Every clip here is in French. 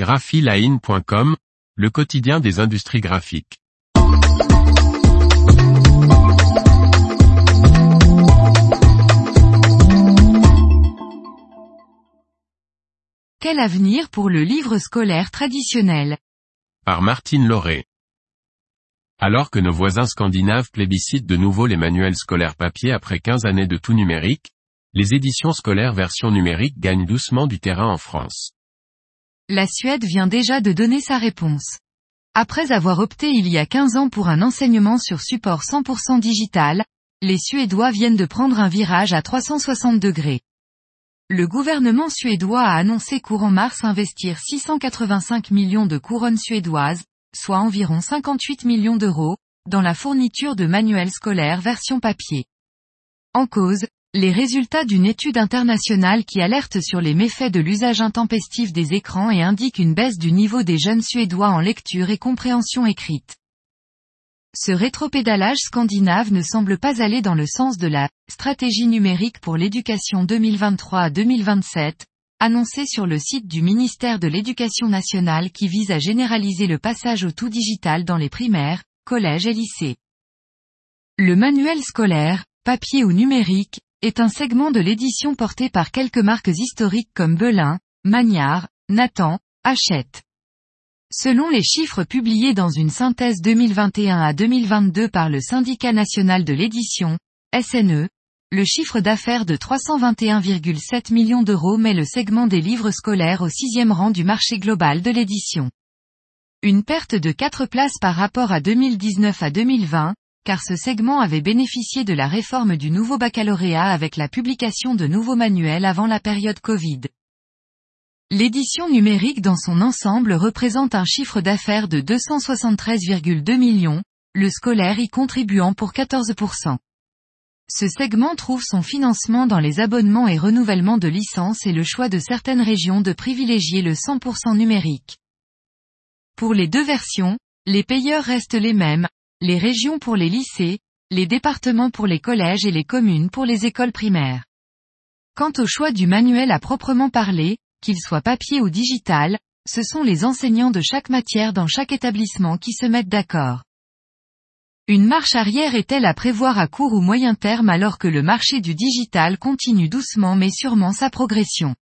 graphiline.com, le quotidien des industries graphiques. Quel avenir pour le livre scolaire traditionnel? Par Martine Lauré. Alors que nos voisins scandinaves plébiscitent de nouveau les manuels scolaires papier après 15 années de tout numérique, les éditions scolaires version numérique gagnent doucement du terrain en France. La Suède vient déjà de donner sa réponse. Après avoir opté il y a 15 ans pour un enseignement sur support 100% digital, les Suédois viennent de prendre un virage à 360 degrés. Le gouvernement suédois a annoncé courant mars investir 685 millions de couronnes suédoises, soit environ 58 millions d'euros, dans la fourniture de manuels scolaires version papier. En cause, les résultats d'une étude internationale qui alerte sur les méfaits de l'usage intempestif des écrans et indique une baisse du niveau des jeunes Suédois en lecture et compréhension écrite. Ce rétropédalage scandinave ne semble pas aller dans le sens de la stratégie numérique pour l'éducation 2023 à 2027, annoncée sur le site du ministère de l'Éducation nationale qui vise à généraliser le passage au tout digital dans les primaires, collèges et lycées. Le manuel scolaire, papier ou numérique, est un segment de l'édition porté par quelques marques historiques comme Belin, Magnard, Nathan, Hachette. Selon les chiffres publiés dans une synthèse 2021 à 2022 par le Syndicat national de l'édition, SNE, le chiffre d'affaires de 321,7 millions d'euros met le segment des livres scolaires au sixième rang du marché global de l'édition. Une perte de 4 places par rapport à 2019 à 2020, car ce segment avait bénéficié de la réforme du nouveau baccalauréat avec la publication de nouveaux manuels avant la période Covid. L'édition numérique dans son ensemble représente un chiffre d'affaires de 273,2 millions, le scolaire y contribuant pour 14%. Ce segment trouve son financement dans les abonnements et renouvellements de licences et le choix de certaines régions de privilégier le 100% numérique. Pour les deux versions, les payeurs restent les mêmes, les régions pour les lycées, les départements pour les collèges et les communes pour les écoles primaires. Quant au choix du manuel à proprement parler, qu'il soit papier ou digital, ce sont les enseignants de chaque matière dans chaque établissement qui se mettent d'accord. Une marche arrière est-elle à prévoir à court ou moyen terme alors que le marché du digital continue doucement mais sûrement sa progression?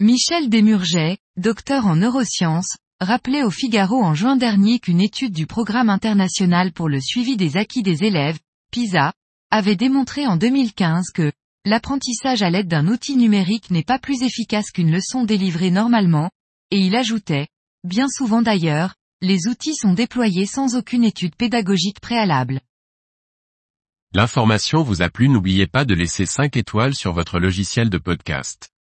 Michel Desmurget, docteur en neurosciences, rappelait au Figaro en juin dernier qu'une étude du Programme international pour le suivi des acquis des élèves, PISA, avait démontré en 2015 que, L'apprentissage à l'aide d'un outil numérique n'est pas plus efficace qu'une leçon délivrée normalement, et il ajoutait, bien souvent d'ailleurs, les outils sont déployés sans aucune étude pédagogique préalable. L'information vous a plu n'oubliez pas de laisser 5 étoiles sur votre logiciel de podcast.